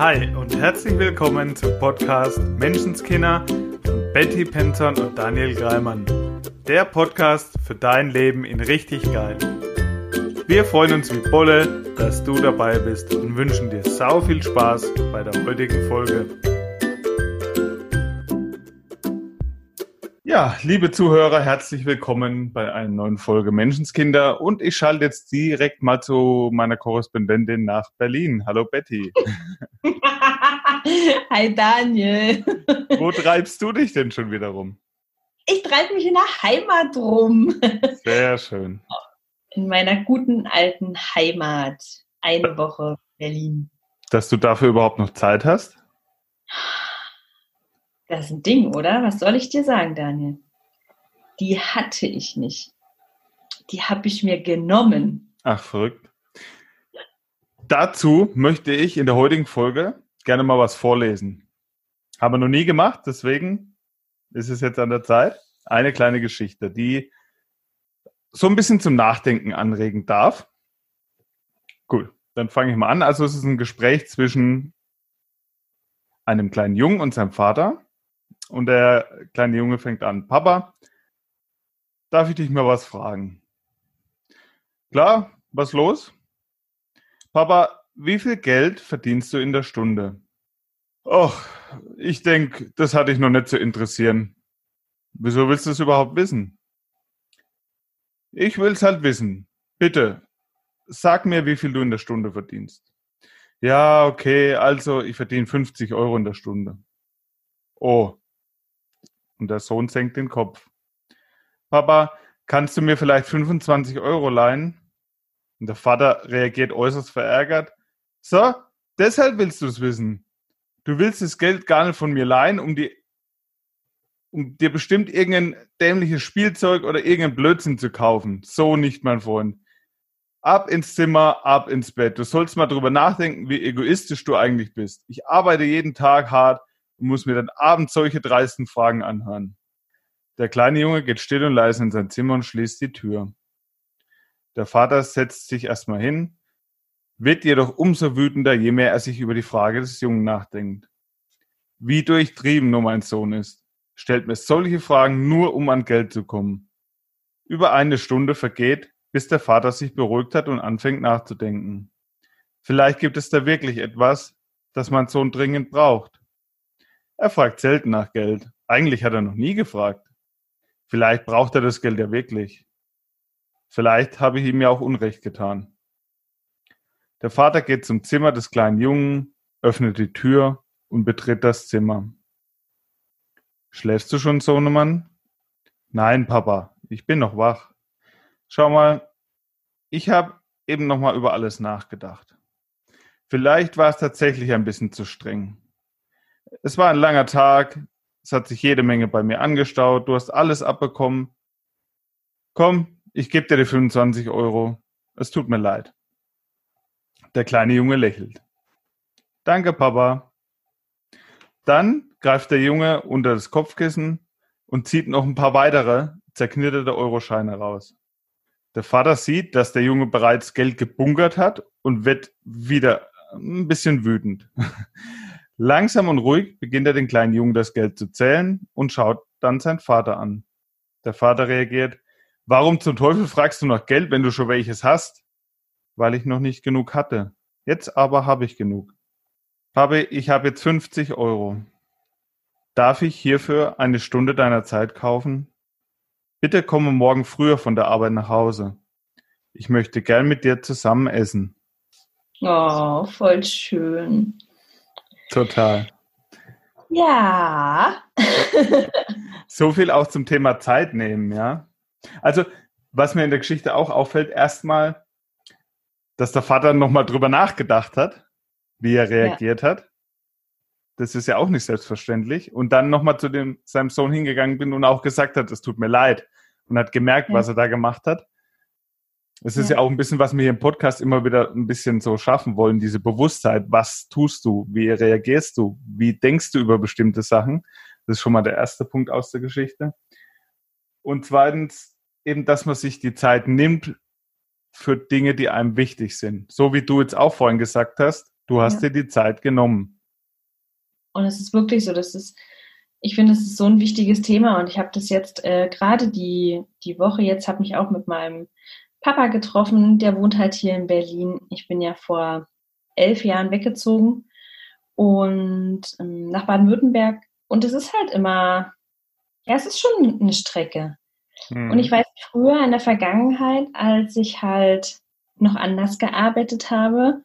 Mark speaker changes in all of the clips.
Speaker 1: Hi und herzlich willkommen zum Podcast Menschenskinder von Betty Penton und Daniel Greimann. Der Podcast für dein Leben in richtig geil. Wir freuen uns wie Bolle, dass du dabei bist und wünschen dir sau viel Spaß bei der heutigen Folge. Ja, liebe Zuhörer, herzlich willkommen bei einer neuen Folge Menschenskinder. Und ich schalte jetzt direkt mal zu meiner Korrespondentin nach Berlin. Hallo Betty.
Speaker 2: Hi Daniel.
Speaker 1: Wo treibst du dich denn schon wieder rum?
Speaker 2: Ich treibe mich in der Heimat rum.
Speaker 1: Sehr schön.
Speaker 2: In meiner guten alten Heimat. Eine Woche Berlin.
Speaker 1: Dass du dafür überhaupt noch Zeit hast?
Speaker 2: Das ist ein Ding, oder? Was soll ich dir sagen, Daniel? Die hatte ich nicht. Die habe ich mir genommen.
Speaker 1: Ach, verrückt. Dazu möchte ich in der heutigen Folge gerne mal was vorlesen. Haben wir noch nie gemacht, deswegen ist es jetzt an der Zeit. Eine kleine Geschichte, die so ein bisschen zum Nachdenken anregen darf. Cool, dann fange ich mal an. Also es ist ein Gespräch zwischen einem kleinen Jungen und seinem Vater. Und der kleine Junge fängt an, Papa, darf ich dich mal was fragen? Klar, was los? Papa, wie viel Geld verdienst du in der Stunde? Och, ich denke, das hat dich noch nicht zu interessieren. Wieso willst du es überhaupt wissen? Ich will es halt wissen. Bitte, sag mir, wie viel du in der Stunde verdienst. Ja, okay, also ich verdiene 50 Euro in der Stunde. Oh, und der Sohn senkt den Kopf. Papa, kannst du mir vielleicht 25 Euro leihen? Und der Vater reagiert äußerst verärgert. So, deshalb willst du es wissen. Du willst das Geld gar nicht von mir leihen, um, die, um dir bestimmt irgendein dämliches Spielzeug oder irgendein Blödsinn zu kaufen. So nicht, mein Freund. Ab ins Zimmer, ab ins Bett. Du sollst mal drüber nachdenken, wie egoistisch du eigentlich bist. Ich arbeite jeden Tag hart und muss mir dann abends solche dreisten Fragen anhören. Der kleine Junge geht still und leise in sein Zimmer und schließt die Tür. Der Vater setzt sich erstmal hin, wird jedoch umso wütender, je mehr er sich über die Frage des Jungen nachdenkt. Wie durchtrieben nur mein Sohn ist, stellt mir solche Fragen nur, um an Geld zu kommen. Über eine Stunde vergeht, bis der Vater sich beruhigt hat und anfängt nachzudenken. Vielleicht gibt es da wirklich etwas, das mein Sohn dringend braucht. Er fragt selten nach Geld. Eigentlich hat er noch nie gefragt. Vielleicht braucht er das Geld ja wirklich. Vielleicht habe ich ihm ja auch Unrecht getan. Der Vater geht zum Zimmer des kleinen Jungen, öffnet die Tür und betritt das Zimmer. Schläfst du schon, Sohnemann? Nein, Papa, ich bin noch wach. Schau mal, ich habe eben noch mal über alles nachgedacht. Vielleicht war es tatsächlich ein bisschen zu streng. Es war ein langer Tag. Es hat sich jede Menge bei mir angestaut. Du hast alles abbekommen. Komm, ich gebe dir die 25 Euro. Es tut mir leid. Der kleine Junge lächelt. Danke, Papa. Dann greift der Junge unter das Kopfkissen und zieht noch ein paar weitere zerknitterte Euroscheine raus. Der Vater sieht, dass der Junge bereits Geld gebunkert hat und wird wieder ein bisschen wütend. Langsam und ruhig beginnt er den kleinen Jungen das Geld zu zählen und schaut dann seinen Vater an. Der Vater reagiert, warum zum Teufel fragst du nach Geld, wenn du schon welches hast? Weil ich noch nicht genug hatte. Jetzt aber habe ich genug. Papi, ich habe jetzt 50 Euro. Darf ich hierfür eine Stunde deiner Zeit kaufen? Bitte komme morgen früher von der Arbeit nach Hause. Ich möchte gern mit dir zusammen essen.
Speaker 2: Oh, voll schön.
Speaker 1: Total.
Speaker 2: Ja.
Speaker 1: so viel auch zum Thema Zeit nehmen, ja. Also, was mir in der Geschichte auch auffällt, erstmal, dass der Vater nochmal drüber nachgedacht hat, wie er reagiert ja. hat. Das ist ja auch nicht selbstverständlich. Und dann nochmal zu dem, seinem Sohn hingegangen bin und auch gesagt hat, es tut mir leid. Und hat gemerkt, ja. was er da gemacht hat. Es ist ja. ja. auch ein bisschen, was wir hier im Podcast immer wieder ein bisschen so schaffen wollen, diese Bewusstheit. Was tust du? Wie reagierst du? Wie denkst du über bestimmte Sachen? Das ist schon mal der erste Punkt aus der Geschichte. Und zweitens eben, dass man sich die Zeit nimmt für Dinge, die einem wichtig sind. So wie du jetzt auch vorhin gesagt hast, Du hast ja. dir die Zeit genommen.
Speaker 2: Und es ist wirklich so, das ist, ich finde, es ist so ein wichtiges Thema und ich habe das jetzt äh, gerade die, die Woche jetzt, habe mich auch mit meinem Papa getroffen, der wohnt halt hier in Berlin. Ich bin ja vor elf Jahren weggezogen und ähm, nach Baden-Württemberg und es ist halt immer, ja, es ist schon eine Strecke. Mhm. Und ich weiß früher in der Vergangenheit, als ich halt noch anders gearbeitet habe,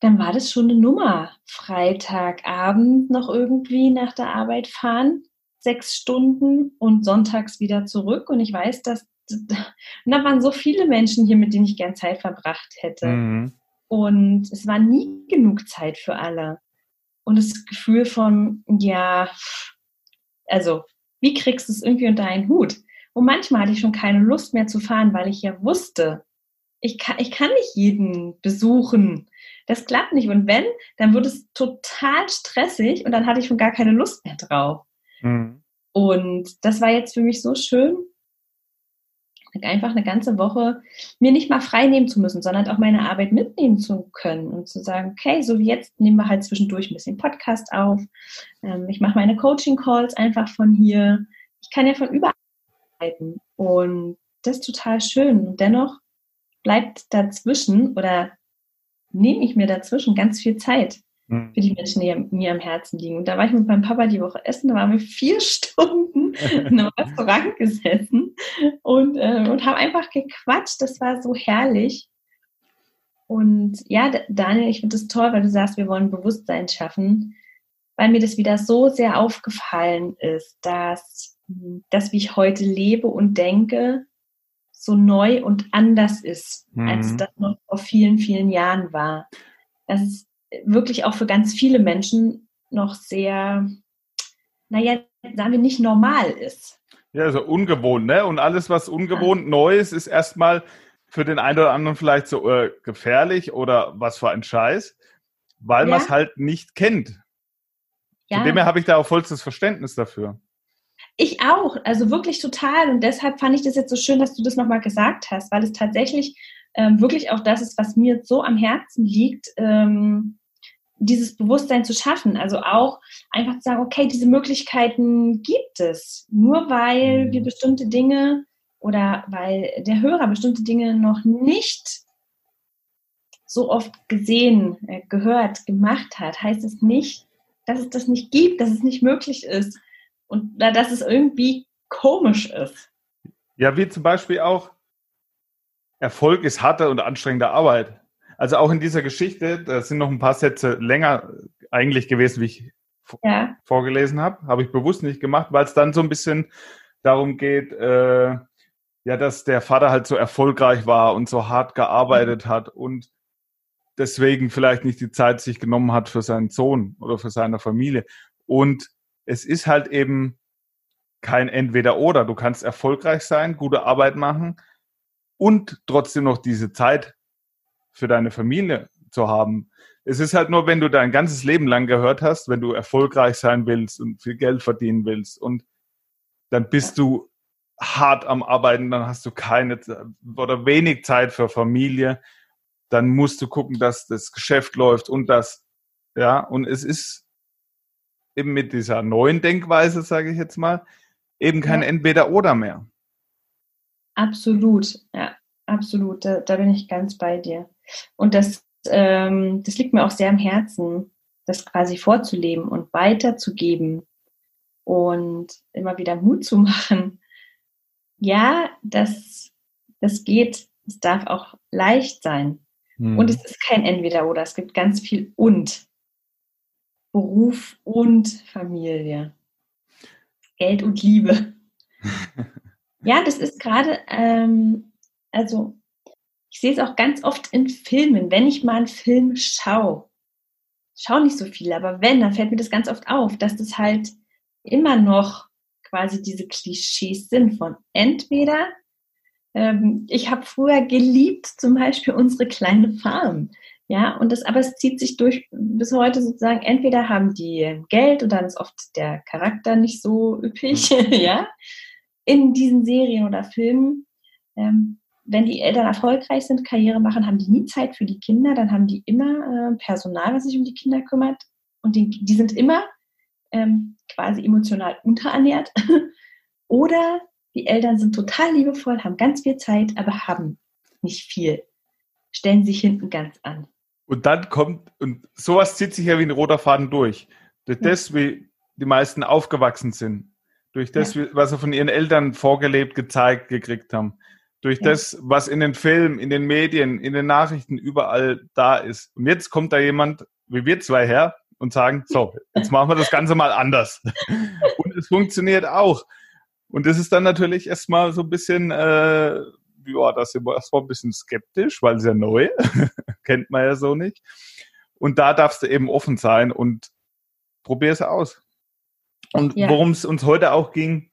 Speaker 2: dann war das schon eine Nummer. Freitagabend noch irgendwie nach der Arbeit fahren, sechs Stunden und sonntags wieder zurück. Und ich weiß, dass und da waren so viele Menschen hier, mit denen ich gern Zeit verbracht hätte. Mhm. Und es war nie genug Zeit für alle. Und das Gefühl von, ja, also, wie kriegst du es irgendwie unter einen Hut? Und manchmal hatte ich schon keine Lust mehr zu fahren, weil ich ja wusste, ich kann, ich kann nicht jeden besuchen. Das klappt nicht. Und wenn, dann wird es total stressig und dann hatte ich schon gar keine Lust mehr drauf. Mhm. Und das war jetzt für mich so schön, einfach eine ganze Woche mir nicht mal frei nehmen zu müssen, sondern auch meine Arbeit mitnehmen zu können und zu sagen, okay, so wie jetzt nehmen wir halt zwischendurch ein bisschen Podcast auf. Ähm, ich mache meine Coaching-Calls einfach von hier. Ich kann ja von überall arbeiten und das ist total schön. Dennoch bleibt dazwischen oder nehme ich mir dazwischen ganz viel Zeit. Für die Menschen, die mir am Herzen liegen. Und da war ich mit meinem Papa die Woche essen, da waren wir vier Stunden in einem Restaurant gesessen und, äh, und haben einfach gequatscht. Das war so herrlich. Und ja, Daniel, ich finde es toll, weil du sagst, wir wollen Bewusstsein schaffen, weil mir das wieder so sehr aufgefallen ist, dass das, wie ich heute lebe und denke, so neu und anders ist, mhm. als das noch vor vielen, vielen Jahren war. Dass es wirklich auch für ganz viele Menschen noch sehr, naja, sagen wir nicht normal ist.
Speaker 1: Ja, also ungewohnt, ne? Und alles, was ungewohnt ja. neu ist, ist erstmal für den einen oder anderen vielleicht so äh, gefährlich oder was für ein Scheiß, weil ja. man es halt nicht kennt. Ja. Von dem her habe ich da auch vollstes Verständnis dafür.
Speaker 2: Ich auch, also wirklich total. Und deshalb fand ich das jetzt so schön, dass du das nochmal gesagt hast, weil es tatsächlich ähm, wirklich auch das ist, was mir so am Herzen liegt, ähm, dieses Bewusstsein zu schaffen. Also auch einfach zu sagen, okay, diese Möglichkeiten gibt es. Nur weil wir mhm. bestimmte Dinge oder weil der Hörer bestimmte Dinge noch nicht so oft gesehen, äh, gehört, gemacht hat, heißt es nicht, dass es das nicht gibt, dass es nicht möglich ist und dass es irgendwie komisch ist.
Speaker 1: Ja, wie zum Beispiel auch, Erfolg ist harte und anstrengende Arbeit. Also auch in dieser Geschichte, da sind noch ein paar Sätze länger eigentlich gewesen, wie ich ja. vorgelesen habe. Habe ich bewusst nicht gemacht, weil es dann so ein bisschen darum geht, äh, ja, dass der Vater halt so erfolgreich war und so hart gearbeitet mhm. hat und deswegen vielleicht nicht die Zeit sich genommen hat für seinen Sohn oder für seine Familie. Und es ist halt eben kein Entweder-Oder. Du kannst erfolgreich sein, gute Arbeit machen und trotzdem noch diese Zeit für deine Familie zu haben. Es ist halt nur, wenn du dein ganzes Leben lang gehört hast, wenn du erfolgreich sein willst und viel Geld verdienen willst und dann bist du hart am Arbeiten, dann hast du keine oder wenig Zeit für Familie, dann musst du gucken, dass das Geschäft läuft und das, ja, und es ist eben mit dieser neuen Denkweise, sage ich jetzt mal, eben kein ja. Entweder-Oder mehr.
Speaker 2: Absolut, ja, absolut. Da, da bin ich ganz bei dir. Und das, ähm, das liegt mir auch sehr am Herzen, das quasi vorzuleben und weiterzugeben und immer wieder Mut zu machen. Ja, das, das geht, es darf auch leicht sein. Hm. Und es ist kein Entweder-Oder, es gibt ganz viel und. Beruf und Familie. Geld und Liebe. ja, das ist gerade, ähm, also ich sehe es auch ganz oft in Filmen, wenn ich mal einen Film schaue. Schaue nicht so viel, aber wenn, dann fällt mir das ganz oft auf, dass das halt immer noch quasi diese Klischees sind von entweder, ähm, ich habe früher geliebt zum Beispiel unsere kleine Farm. Ja, und das, aber es zieht sich durch bis heute sozusagen, entweder haben die Geld und dann ist oft der Charakter nicht so üppig, mhm. ja, in diesen Serien oder Filmen. Ähm, wenn die Eltern erfolgreich sind, Karriere machen, haben die nie Zeit für die Kinder, dann haben die immer äh, Personal, was sich um die Kinder kümmert. Und die, die sind immer ähm, quasi emotional unterernährt. Oder die Eltern sind total liebevoll, haben ganz viel Zeit, aber haben nicht viel. Stellen sich hinten ganz an.
Speaker 1: Und dann kommt, und sowas zieht sich ja wie ein roter Faden durch. Durch ja. das, wie die meisten aufgewachsen sind. Durch das, ja. was sie von ihren Eltern vorgelebt, gezeigt, gekriegt haben durch ja. das, was in den Filmen, in den Medien, in den Nachrichten überall da ist. Und jetzt kommt da jemand, wie wir zwei her, und sagen, so, jetzt machen wir das Ganze mal anders. Und es funktioniert auch. Und das ist dann natürlich erstmal so ein bisschen, äh, ja, das ist erstmal ein bisschen skeptisch, weil es ja neu, kennt man ja so nicht. Und da darfst du eben offen sein und probier es aus. Und ja. worum es uns heute auch ging,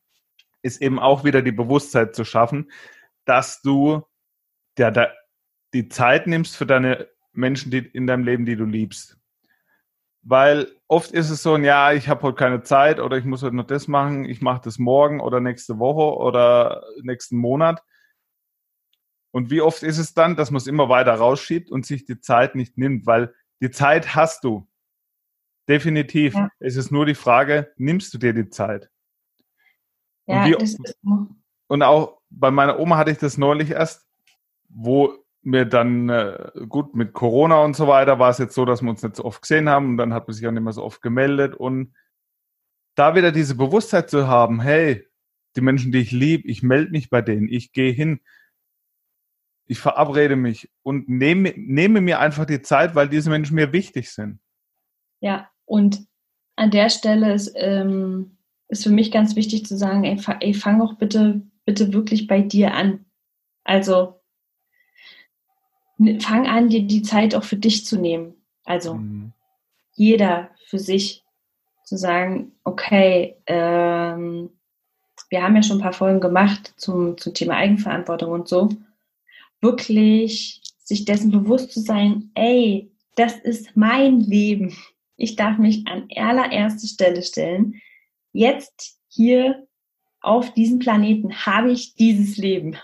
Speaker 1: ist eben auch wieder die Bewusstheit zu schaffen, dass du ja, da, die Zeit nimmst für deine Menschen die, in deinem Leben, die du liebst. Weil oft ist es so, ja, ich habe heute keine Zeit oder ich muss heute noch das machen, ich mache das morgen oder nächste Woche oder nächsten Monat. Und wie oft ist es dann, dass man es immer weiter rausschiebt und sich die Zeit nicht nimmt, weil die Zeit hast du. Definitiv. Ja. Es ist nur die Frage, nimmst du dir die Zeit? Ja, und, wie, und auch bei meiner Oma hatte ich das neulich erst, wo mir dann, äh, gut, mit Corona und so weiter war es jetzt so, dass wir uns nicht so oft gesehen haben und dann hat man sich auch nicht mehr so oft gemeldet und da wieder diese Bewusstheit zu haben, hey, die Menschen, die ich liebe, ich melde mich bei denen, ich gehe hin, ich verabrede mich und nehme, nehme mir einfach die Zeit, weil diese Menschen mir wichtig sind.
Speaker 2: Ja, und an der Stelle ist, ähm, ist für mich ganz wichtig zu sagen, ey, fang auch bitte bitte wirklich bei dir an. Also fang an, dir die Zeit auch für dich zu nehmen. Also mhm. jeder für sich zu sagen, okay, ähm, wir haben ja schon ein paar Folgen gemacht zum, zum Thema Eigenverantwortung und so. Wirklich sich dessen bewusst zu sein, ey, das ist mein Leben. Ich darf mich an allererste Stelle stellen. Jetzt hier auf diesem Planeten habe ich dieses Leben.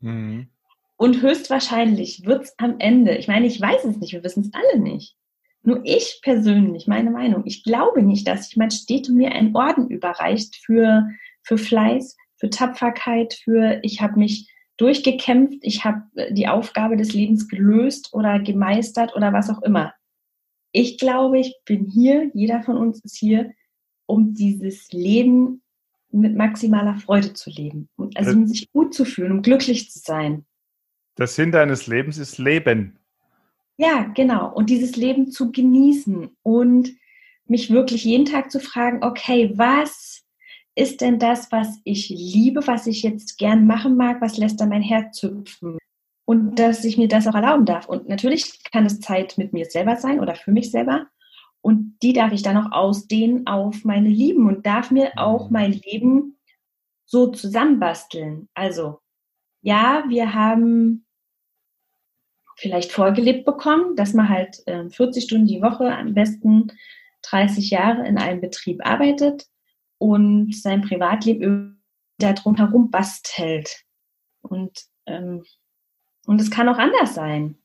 Speaker 2: Mhm. Und höchstwahrscheinlich wird es am Ende, ich meine, ich weiß es nicht, wir wissen es alle nicht. Nur ich persönlich, meine Meinung, ich glaube nicht, dass sich mein Städte mir einen Orden überreicht für, für Fleiß, für Tapferkeit, für ich habe mich durchgekämpft, ich habe äh, die Aufgabe des Lebens gelöst oder gemeistert oder was auch immer. Ich glaube, ich bin hier, jeder von uns ist hier, um dieses Leben mit maximaler Freude zu leben. Also um sich gut zu fühlen, um glücklich zu sein.
Speaker 1: Der Sinn deines Lebens ist Leben.
Speaker 2: Ja, genau. Und dieses Leben zu genießen und mich wirklich jeden Tag zu fragen, okay, was ist denn das, was ich liebe, was ich jetzt gern machen mag, was lässt da mein Herz hüpfen? Und dass ich mir das auch erlauben darf. Und natürlich kann es Zeit mit mir selber sein oder für mich selber. Und die darf ich dann auch ausdehnen auf meine Lieben und darf mir auch mhm. mein Leben so zusammenbasteln. Also, ja, wir haben vielleicht vorgelebt bekommen, dass man halt äh, 40 Stunden die Woche, am besten 30 Jahre in einem Betrieb arbeitet und sein Privatleben da drumherum bastelt. Und, ähm, und es kann auch anders sein,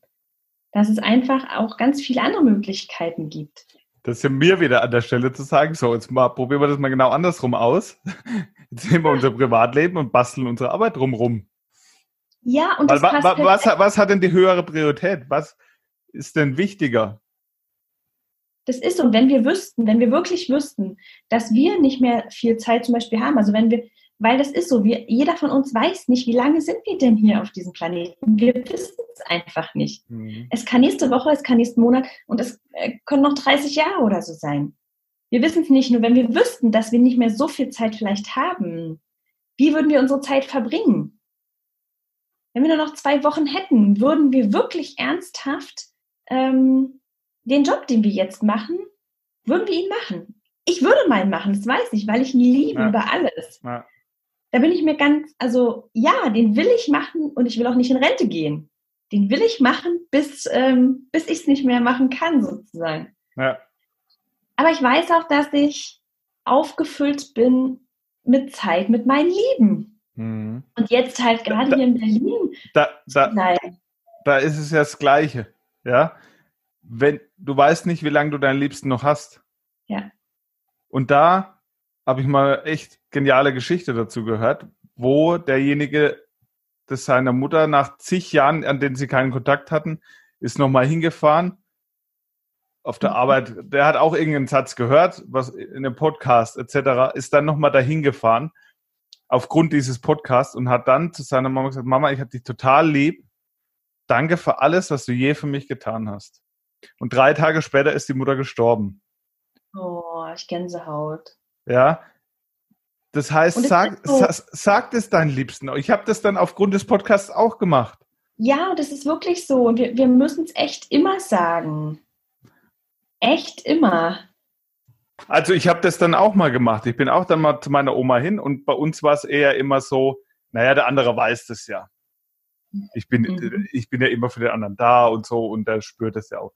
Speaker 2: dass es einfach auch ganz viele andere Möglichkeiten gibt.
Speaker 1: Das ist ja mir wieder an der Stelle zu sagen, so, jetzt mal, probieren wir das mal genau andersrum aus. Jetzt nehmen wir unser Privatleben und basteln unsere Arbeit drumrum.
Speaker 2: Ja,
Speaker 1: und das passt was, was, was hat denn die höhere Priorität? Was ist denn wichtiger?
Speaker 2: Das ist so, wenn wir wüssten, wenn wir wirklich wüssten, dass wir nicht mehr viel Zeit zum Beispiel haben, also wenn wir, weil das ist so, wir, jeder von uns weiß nicht, wie lange sind wir denn hier auf diesem Planeten. Wir wissen es einfach nicht. Mhm. Es kann nächste Woche, es kann nächsten Monat und es äh, können noch 30 Jahre oder so sein. Wir wissen es nicht nur, wenn wir wüssten, dass wir nicht mehr so viel Zeit vielleicht haben. Wie würden wir unsere Zeit verbringen? Wenn wir nur noch zwei Wochen hätten, würden wir wirklich ernsthaft ähm, den Job, den wir jetzt machen, würden wir ihn machen. Ich würde meinen machen, das weiß ich, weil ich ihn liebe ja. über alles. Ja da bin ich mir ganz, also ja, den will ich machen und ich will auch nicht in Rente gehen. Den will ich machen, bis, ähm, bis ich es nicht mehr machen kann, sozusagen. Ja. Aber ich weiß auch, dass ich aufgefüllt bin mit Zeit mit meinen Lieben. Mhm. Und jetzt halt gerade hier in Berlin.
Speaker 1: Da, da, da ist es ja das Gleiche. Ja. Wenn du weißt nicht, wie lange du deinen Liebsten noch hast.
Speaker 2: Ja.
Speaker 1: Und da habe ich mal echt geniale Geschichte dazu gehört, wo derjenige das seiner Mutter nach zig Jahren, an denen sie keinen Kontakt hatten, ist nochmal hingefahren auf der mhm. Arbeit. Der hat auch irgendeinen Satz gehört, was in einem Podcast etc., ist dann nochmal dahin gefahren aufgrund dieses Podcasts und hat dann zu seiner Mama gesagt, Mama, ich habe dich total lieb. Danke für alles, was du je für mich getan hast. Und drei Tage später ist die Mutter gestorben.
Speaker 2: Oh, ich Gänsehaut.
Speaker 1: Ja. Das heißt, sag, so, sag es deinen Liebsten. Ich habe das dann aufgrund des Podcasts auch gemacht.
Speaker 2: Ja, das ist wirklich so. Wir, wir müssen es echt immer sagen. Echt immer.
Speaker 1: Also ich habe das dann auch mal gemacht. Ich bin auch dann mal zu meiner Oma hin und bei uns war es eher immer so, naja, der andere weiß das ja. Ich bin, mhm. ich bin ja immer für den anderen da und so und der spürt das ja auch.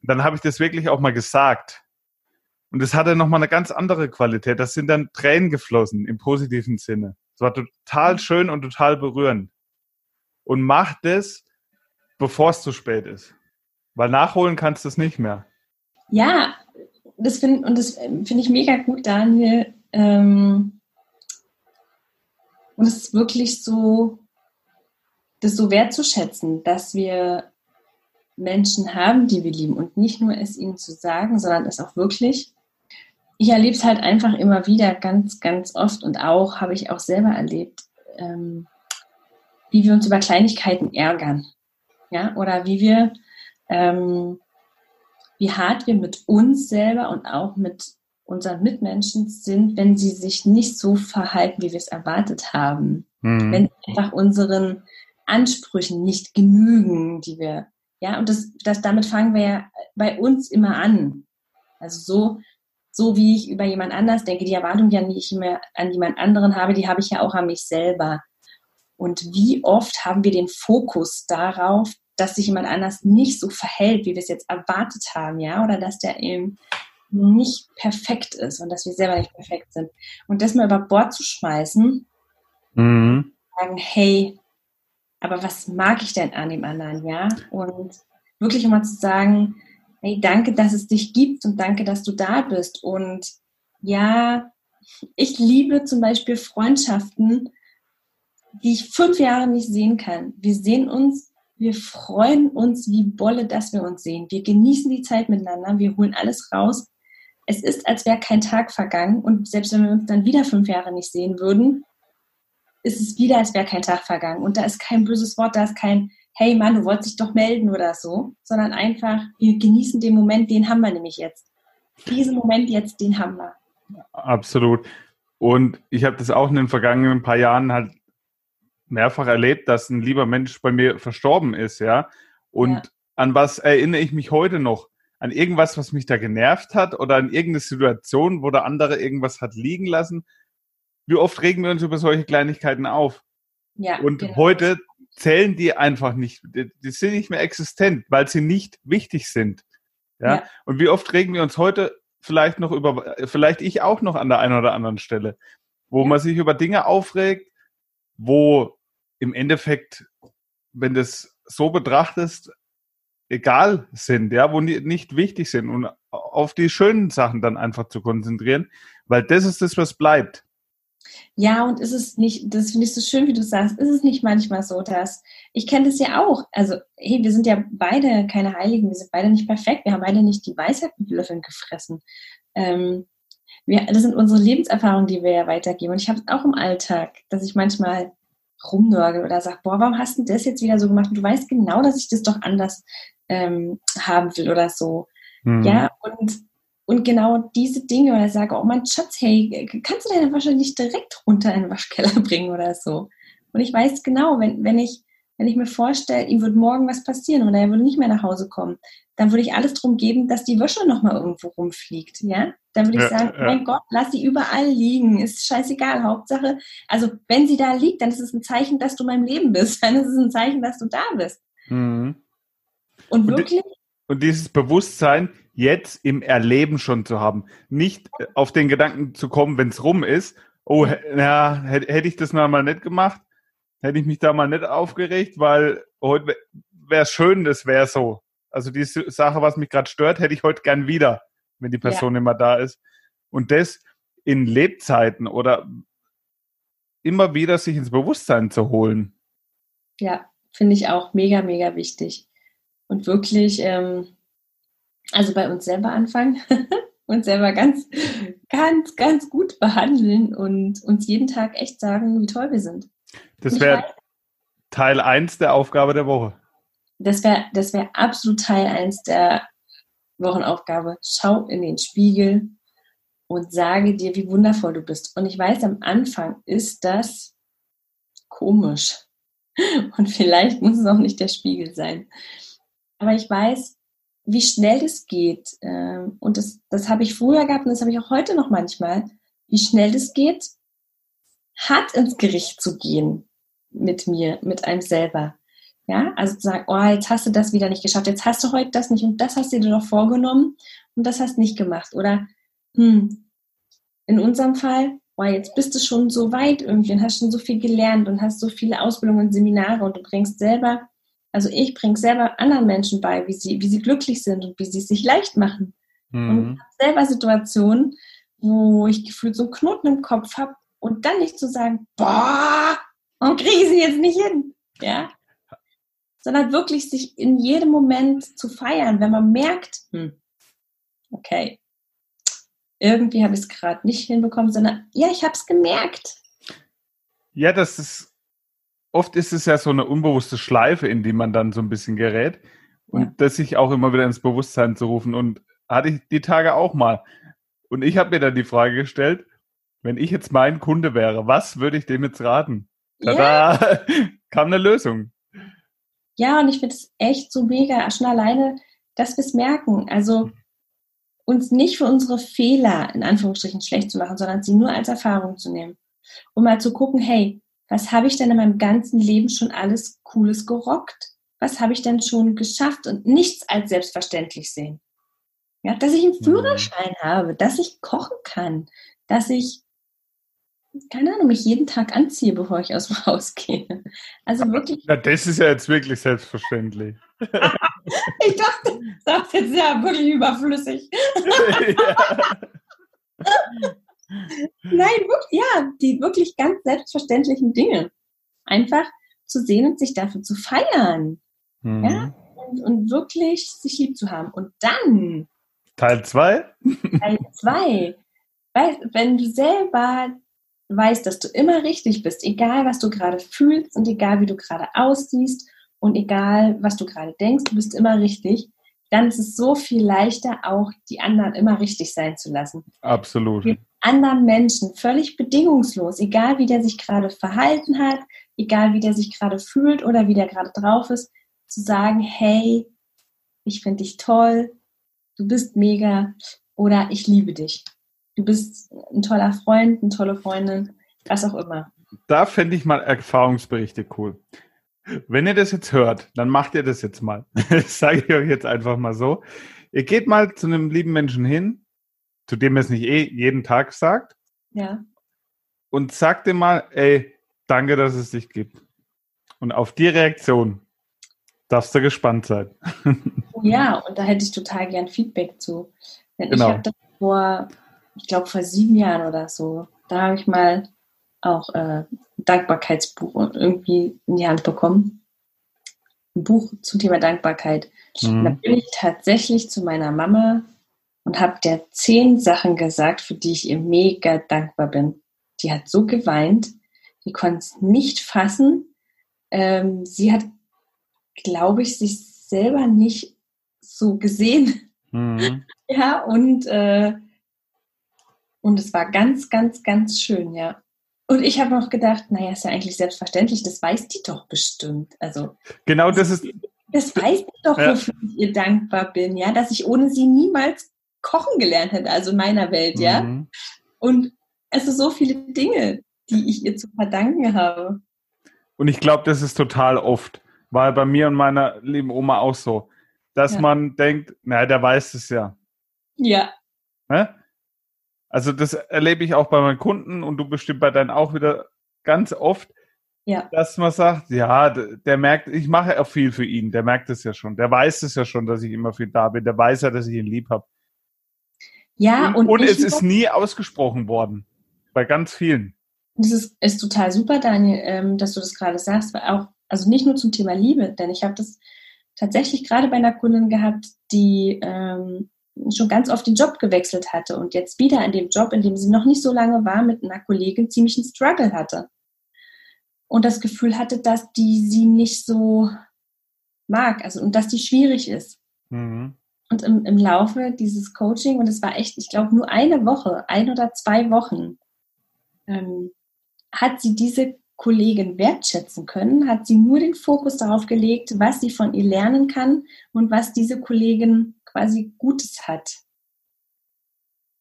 Speaker 1: Und dann habe ich das wirklich auch mal gesagt. Und es hatte nochmal eine ganz andere Qualität. Das sind dann Tränen geflossen im positiven Sinne. Es war total schön und total berührend. Und mach das, bevor es zu spät ist. Weil nachholen kannst du es nicht mehr.
Speaker 2: Ja, das finde und das finde ich mega gut, Daniel. Ähm, und es ist wirklich so, das so wertzuschätzen, dass wir Menschen haben, die wir lieben und nicht nur es ihnen zu sagen, sondern es auch wirklich ich erlebe es halt einfach immer wieder ganz, ganz oft und auch habe ich auch selber erlebt, ähm, wie wir uns über Kleinigkeiten ärgern. Ja, oder wie wir, ähm, wie hart wir mit uns selber und auch mit unseren Mitmenschen sind, wenn sie sich nicht so verhalten, wie wir es erwartet haben. Mhm. Wenn sie einfach unseren Ansprüchen nicht genügen, die wir, ja, und das, das, damit fangen wir ja bei uns immer an. Also so, so wie ich über jemand anders denke, die Erwartung ja nicht mehr an jemand anderen habe, die habe ich ja auch an mich selber. Und wie oft haben wir den Fokus darauf, dass sich jemand anders nicht so verhält, wie wir es jetzt erwartet haben, ja, oder dass der eben nicht perfekt ist und dass wir selber nicht perfekt sind. Und das mal über Bord zu schmeißen, mhm. sagen, hey, aber was mag ich denn an dem anderen, ja? Und wirklich immer zu sagen, hey, danke, dass es dich gibt und danke, dass du da bist. Und ja, ich liebe zum Beispiel Freundschaften, die ich fünf Jahre nicht sehen kann. Wir sehen uns, wir freuen uns wie Bolle, dass wir uns sehen. Wir genießen die Zeit miteinander, wir holen alles raus. Es ist, als wäre kein Tag vergangen und selbst wenn wir uns dann wieder fünf Jahre nicht sehen würden, ist es wieder, als wäre kein Tag vergangen. Und da ist kein böses Wort, da ist kein, hey Mann, du wolltest dich doch melden oder so, sondern einfach, wir genießen den Moment, den haben wir nämlich jetzt. Diesen Moment jetzt, den haben wir.
Speaker 1: Absolut. Und ich habe das auch in den vergangenen paar Jahren halt mehrfach erlebt, dass ein lieber Mensch bei mir verstorben ist, ja. Und ja. an was erinnere ich mich heute noch? An irgendwas, was mich da genervt hat oder an irgendeine Situation, wo der andere irgendwas hat liegen lassen. Wie oft regen wir uns über solche Kleinigkeiten auf? Ja, und genau. heute zählen die einfach nicht. Die, die, sind nicht mehr existent, weil sie nicht wichtig sind. Ja? ja? Und wie oft regen wir uns heute vielleicht noch über, vielleicht ich auch noch an der einen oder anderen Stelle, wo ja. man sich über Dinge aufregt, wo im Endeffekt, wenn das so betrachtest, egal sind, ja, wo nicht wichtig sind und auf die schönen Sachen dann einfach zu konzentrieren, weil das ist das, was bleibt.
Speaker 2: Ja, und ist es nicht, das finde ich so schön, wie du sagst, ist es nicht manchmal so, dass, ich kenne das ja auch, also, hey, wir sind ja beide keine Heiligen, wir sind beide nicht perfekt, wir haben beide nicht die Weisheit mit Löffeln gefressen. Ähm, wir, das sind unsere Lebenserfahrungen, die wir ja weitergeben. Und ich habe es auch im Alltag, dass ich manchmal rumnörgel oder sage, boah, warum hast du das jetzt wieder so gemacht? Und du weißt genau, dass ich das doch anders ähm, haben will oder so. Mhm. Ja, und und genau diese Dinge oder sage, oh mein Schatz, hey, kannst du deine Wäsche nicht direkt runter in den Waschkeller bringen oder so? Und ich weiß genau, wenn, wenn ich, wenn ich mir vorstelle, ihm wird morgen was passieren oder er würde nicht mehr nach Hause kommen, dann würde ich alles drum geben, dass die Wäsche nochmal irgendwo rumfliegt, ja? Dann würde ich ja, sagen, ja. mein Gott, lass sie überall liegen, ist scheißegal, Hauptsache, also wenn sie da liegt, dann ist es ein Zeichen, dass du meinem Leben bist, dann ist es ein Zeichen, dass du da bist. Mhm. Und wirklich?
Speaker 1: Und dieses Bewusstsein, jetzt im Erleben schon zu haben. Nicht auf den Gedanken zu kommen, wenn es rum ist, oh, ja, hätte, hätte ich das mal nicht gemacht, hätte ich mich da mal nicht aufgeregt, weil heute wäre es schön, das wäre so. Also die Sache, was mich gerade stört, hätte ich heute gern wieder, wenn die Person ja. immer da ist. Und das in Lebzeiten oder immer wieder sich ins Bewusstsein zu holen.
Speaker 2: Ja, finde ich auch mega, mega wichtig. Und wirklich, ähm, also bei uns selber anfangen, uns selber ganz, ganz, ganz gut behandeln und uns jeden Tag echt sagen, wie toll wir sind.
Speaker 1: Das wäre Teil 1 der Aufgabe der Woche.
Speaker 2: Das wäre das wär absolut Teil 1 der Wochenaufgabe. Schau in den Spiegel und sage dir, wie wundervoll du bist. Und ich weiß, am Anfang ist das komisch. Und vielleicht muss es auch nicht der Spiegel sein. Aber ich weiß, wie schnell das geht. Ähm, und das, das habe ich früher gehabt und das habe ich auch heute noch manchmal, wie schnell das geht, hart ins Gericht zu gehen mit mir, mit einem selber. Ja, also zu sagen, oh, jetzt hast du das wieder nicht geschafft, jetzt hast du heute das nicht und das hast du dir doch vorgenommen und das hast nicht gemacht. Oder, hm, in unserem Fall, oh, jetzt bist du schon so weit irgendwie und hast schon so viel gelernt und hast so viele Ausbildungen und Seminare und du bringst selber also ich bringe selber anderen Menschen bei, wie sie, wie sie glücklich sind und wie sie es sich leicht machen. Mhm. Und habe selber Situationen, wo ich gefühlt so einen Knoten im Kopf habe und dann nicht zu sagen, boah, warum kriege ich sie jetzt nicht hin? Ja. Sondern wirklich sich in jedem Moment zu feiern, wenn man merkt, hm, okay, irgendwie habe ich es gerade nicht hinbekommen, sondern ja, ich habe es gemerkt.
Speaker 1: Ja, das ist oft ist es ja so eine unbewusste Schleife, in die man dann so ein bisschen gerät. Und ja. das sich auch immer wieder ins Bewusstsein zu rufen. Und hatte ich die Tage auch mal. Und ich habe mir dann die Frage gestellt, wenn ich jetzt mein Kunde wäre, was würde ich dem jetzt raten? Tada! Ja. kam eine Lösung.
Speaker 2: Ja, und ich finde es echt so mega, schon alleine, dass wir es merken. Also uns nicht für unsere Fehler in Anführungsstrichen schlecht zu machen, sondern sie nur als Erfahrung zu nehmen. Um mal zu gucken, hey, was habe ich denn in meinem ganzen Leben schon alles Cooles gerockt? Was habe ich denn schon geschafft und nichts als selbstverständlich sehen? Ja, dass ich einen mhm. Führerschein mhm. habe, dass ich kochen kann, dass ich, keine Ahnung, mich jeden Tag anziehe, bevor ich aus dem Haus gehe. Also wirklich.
Speaker 1: Na, das ist ja jetzt wirklich selbstverständlich.
Speaker 2: ich dachte, das ist jetzt ja wirklich überflüssig. ja. Nein, wirklich, ja, die wirklich ganz selbstverständlichen Dinge. Einfach zu sehen und sich dafür zu feiern. Mhm. Ja? Und, und, wirklich sich lieb zu haben. Und dann.
Speaker 1: Teil 2?
Speaker 2: Teil 2. Wenn du selber weißt, dass du immer richtig bist, egal was du gerade fühlst und egal wie du gerade aussiehst und egal was du gerade denkst, du bist immer richtig, dann ist es so viel leichter, auch die anderen immer richtig sein zu lassen.
Speaker 1: Absolut
Speaker 2: anderen Menschen völlig bedingungslos, egal wie der sich gerade verhalten hat, egal wie der sich gerade fühlt oder wie der gerade drauf ist, zu sagen, hey, ich finde dich toll, du bist mega oder ich liebe dich. Du bist ein toller Freund, eine tolle Freundin, was auch immer.
Speaker 1: Da fände ich mal Erfahrungsberichte cool. Wenn ihr das jetzt hört, dann macht ihr das jetzt mal. Das sage ich euch jetzt einfach mal so. Ihr geht mal zu einem lieben Menschen hin, zu dem er es nicht eh jeden Tag sagt.
Speaker 2: Ja.
Speaker 1: Und sag dir mal, ey, danke, dass es dich gibt. Und auf die Reaktion darfst du gespannt sein.
Speaker 2: Oh ja, und da hätte ich total gern Feedback zu. Denn genau. ich habe das vor, ich glaube vor sieben Jahren oder so, da habe ich mal auch äh, ein Dankbarkeitsbuch irgendwie in die Hand bekommen. Ein Buch zum Thema Dankbarkeit. Mhm. Da bin ich tatsächlich zu meiner Mama und habe der zehn Sachen gesagt, für die ich ihr mega dankbar bin. Die hat so geweint, die konnte es nicht fassen. Ähm, sie hat, glaube ich, sich selber nicht so gesehen. Mhm. ja, und, äh, und es war ganz, ganz, ganz schön, ja. Und ich habe noch gedacht, naja, ist ja eigentlich selbstverständlich, das weiß die doch bestimmt. Also
Speaker 1: genau das ist.
Speaker 2: Das weiß die doch, ja. wofür ich ihr dankbar bin, ja, dass ich ohne sie niemals kochen gelernt hätte, also in meiner Welt, ja. Mhm. Und es sind so viele Dinge, die ich ihr zu verdanken habe.
Speaker 1: Und ich glaube, das ist total oft, weil bei mir und meiner lieben Oma auch so, dass ja. man denkt, naja, der weiß es ja.
Speaker 2: Ja.
Speaker 1: Ne? Also das erlebe ich auch bei meinen Kunden und du bestimmt bei deinen auch wieder ganz oft, ja. dass man sagt, ja, der merkt, ich mache auch viel für ihn, der merkt es ja schon, der weiß es ja schon, dass ich immer viel da bin, der weiß ja, dass ich ihn lieb habe. Ja, und, und es ist nie ausgesprochen worden. Bei ganz vielen.
Speaker 2: Das ist, ist total super, Daniel, ähm, dass du das gerade sagst, weil auch, also nicht nur zum Thema Liebe, denn ich habe das tatsächlich gerade bei einer Kundin gehabt, die ähm, schon ganz oft den Job gewechselt hatte und jetzt wieder an dem Job, in dem sie noch nicht so lange war, mit einer Kollegin ziemlich einen Struggle hatte. Und das Gefühl hatte, dass die sie nicht so mag, also und dass die schwierig ist. Mhm. Und im, im Laufe dieses Coaching, und es war echt, ich glaube, nur eine Woche, ein oder zwei Wochen, ähm, hat sie diese Kollegin wertschätzen können, hat sie nur den Fokus darauf gelegt, was sie von ihr lernen kann und was diese Kollegin quasi Gutes hat.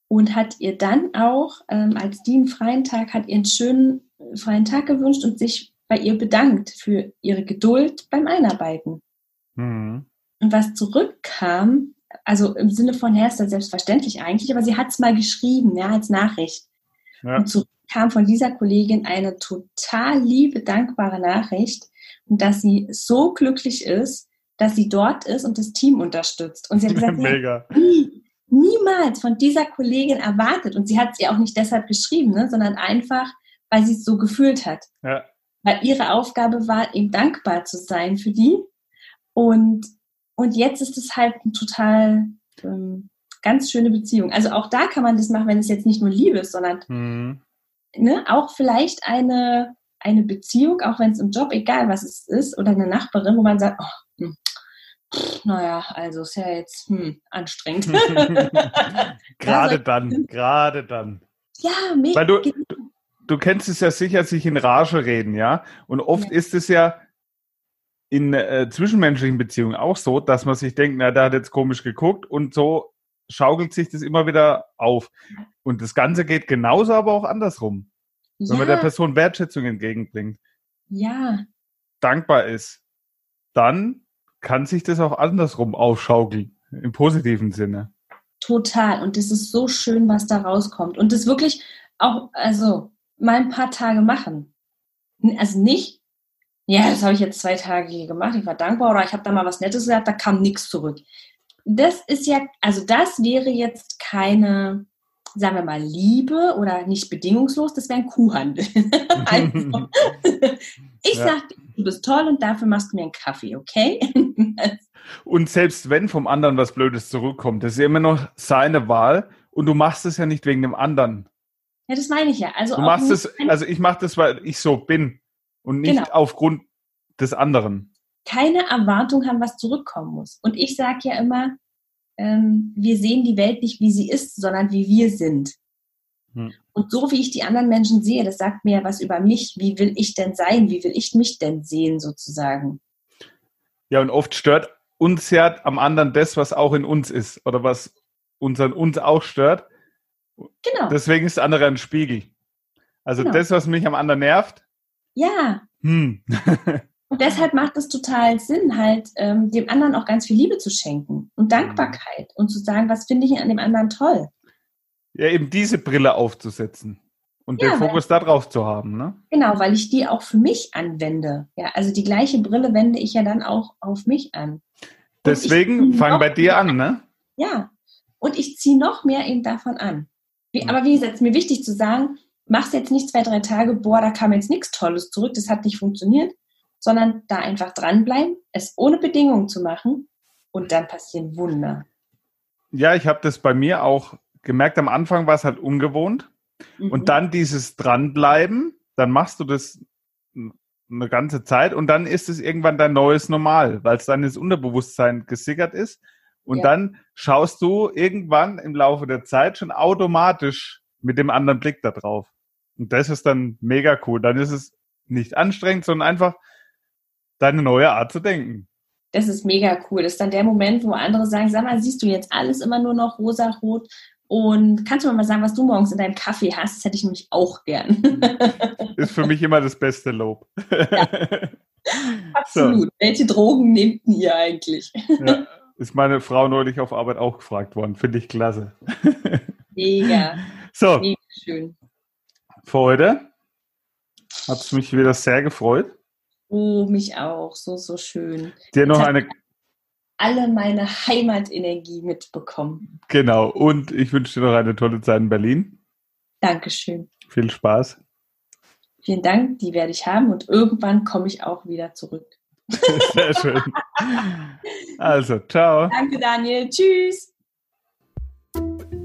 Speaker 2: Und hat ihr dann auch, ähm, als die einen freien Tag, hat ihr einen schönen äh, freien Tag gewünscht und sich bei ihr bedankt für ihre Geduld beim Einarbeiten. Mhm. Und was zurückkam, also im Sinne von, ja, ist das selbstverständlich eigentlich, aber sie hat es mal geschrieben, ja, als Nachricht. Ja. Und zurückkam von dieser Kollegin eine total liebe, dankbare Nachricht und dass sie so glücklich ist, dass sie dort ist und das Team unterstützt. Und sie hat gesagt, Mega. Nie, niemals von dieser Kollegin erwartet. Und sie hat sie auch nicht deshalb geschrieben, ne, sondern einfach, weil sie es so gefühlt hat. Ja. Weil ihre Aufgabe war, eben dankbar zu sein für die. Und, und jetzt ist es halt ein total ähm, ganz schöne Beziehung. Also auch da kann man das machen, wenn es jetzt nicht nur Liebe ist, sondern mhm. ne, auch vielleicht eine, eine Beziehung, auch wenn es im Job, egal was es ist, oder eine Nachbarin, wo man sagt, oh, hm, naja, also ist ja jetzt hm, anstrengend.
Speaker 1: gerade dann, gerade dann.
Speaker 2: Ja, mega.
Speaker 1: Weil du, du, du, kennst es ja sicher, sich in Rage reden, ja? Und oft ja. ist es ja in äh, zwischenmenschlichen Beziehungen auch so, dass man sich denkt, na, der hat jetzt komisch geguckt und so schaukelt sich das immer wieder auf. Und das Ganze geht genauso, aber auch andersrum. Ja. Wenn man der Person Wertschätzung entgegenbringt.
Speaker 2: Ja.
Speaker 1: Dankbar ist. Dann kann sich das auch andersrum aufschaukeln, im positiven Sinne.
Speaker 2: Total. Und es ist so schön, was da rauskommt. Und das wirklich auch, also mal ein paar Tage machen. Also nicht, ja, das habe ich jetzt zwei Tage gemacht, ich war dankbar oder ich habe da mal was Nettes gesagt, da kam nichts zurück. Das ist ja, also das wäre jetzt keine, sagen wir mal, Liebe oder nicht bedingungslos, das wäre ein Kuhhandel. also, ich ja. sage, du bist toll und dafür machst du mir einen Kaffee, okay?
Speaker 1: und selbst wenn vom anderen was Blödes zurückkommt, das ist ja immer noch seine Wahl und du machst es ja nicht wegen dem anderen.
Speaker 2: Ja, das meine ich ja. Also,
Speaker 1: du machst es, also ich mache das, weil ich so bin und nicht genau. aufgrund des anderen.
Speaker 2: Keine Erwartung haben, was zurückkommen muss. Und ich sage ja immer, ähm, wir sehen die Welt nicht, wie sie ist, sondern wie wir sind. Hm. Und so wie ich die anderen Menschen sehe, das sagt mir ja was über mich. Wie will ich denn sein? Wie will ich mich denn sehen, sozusagen?
Speaker 1: Ja, und oft stört uns ja am anderen das, was auch in uns ist oder was uns an uns auch stört. Genau. Deswegen ist der andere ein Spiegel. Also genau. das, was mich am anderen nervt.
Speaker 2: Ja. Hm. und deshalb macht es total Sinn, halt ähm, dem anderen auch ganz viel Liebe zu schenken und Dankbarkeit und zu sagen, was finde ich an dem anderen toll.
Speaker 1: Ja, eben diese Brille aufzusetzen und ja, den Fokus darauf zu haben, ne?
Speaker 2: Genau, weil ich die auch für mich anwende. Ja, also die gleiche Brille wende ich ja dann auch auf mich an. Und
Speaker 1: Deswegen fang bei dir an, ne?
Speaker 2: Ja, und ich ziehe noch mehr eben davon an. Wie, aber wie gesagt, es ist mir wichtig zu sagen, mach's jetzt nicht zwei, drei Tage, boah, da kam jetzt nichts Tolles zurück, das hat nicht funktioniert, sondern da einfach dranbleiben, es ohne Bedingungen zu machen und dann passieren Wunder.
Speaker 1: Ja, ich habe das bei mir auch gemerkt, am Anfang war es halt ungewohnt. Mhm. Und dann dieses Dranbleiben, dann machst du das eine ganze Zeit und dann ist es irgendwann dein neues Normal, weil es dann ins Unterbewusstsein gesickert ist. Und ja. dann schaust du irgendwann im Laufe der Zeit schon automatisch mit dem anderen Blick da drauf. Und das ist dann mega cool. Dann ist es nicht anstrengend, sondern einfach deine neue Art zu denken.
Speaker 2: Das ist mega cool. Das ist dann der Moment, wo andere sagen, sag mal, siehst du jetzt alles immer nur noch rosa-rot? Und kannst du mir mal sagen, was du morgens in deinem Kaffee hast? Das hätte ich nämlich auch gern.
Speaker 1: Ist für mich immer das beste Lob. Ja.
Speaker 2: Absolut. So. Welche Drogen nehmt ihr eigentlich?
Speaker 1: Ja, ist meine Frau neulich auf Arbeit auch gefragt worden. Finde ich klasse.
Speaker 2: Mega.
Speaker 1: So. Schön. Für heute hat es mich wieder sehr gefreut.
Speaker 2: Oh, mich auch. So, so schön.
Speaker 1: Dir noch eine.
Speaker 2: Alle meine Heimatenergie mitbekommen.
Speaker 1: Genau. Und ich wünsche dir noch eine tolle Zeit in Berlin.
Speaker 2: Dankeschön.
Speaker 1: Viel Spaß.
Speaker 2: Vielen Dank, die werde ich haben und irgendwann komme ich auch wieder zurück.
Speaker 1: Sehr schön. Also, ciao.
Speaker 2: Danke, Daniel. Tschüss.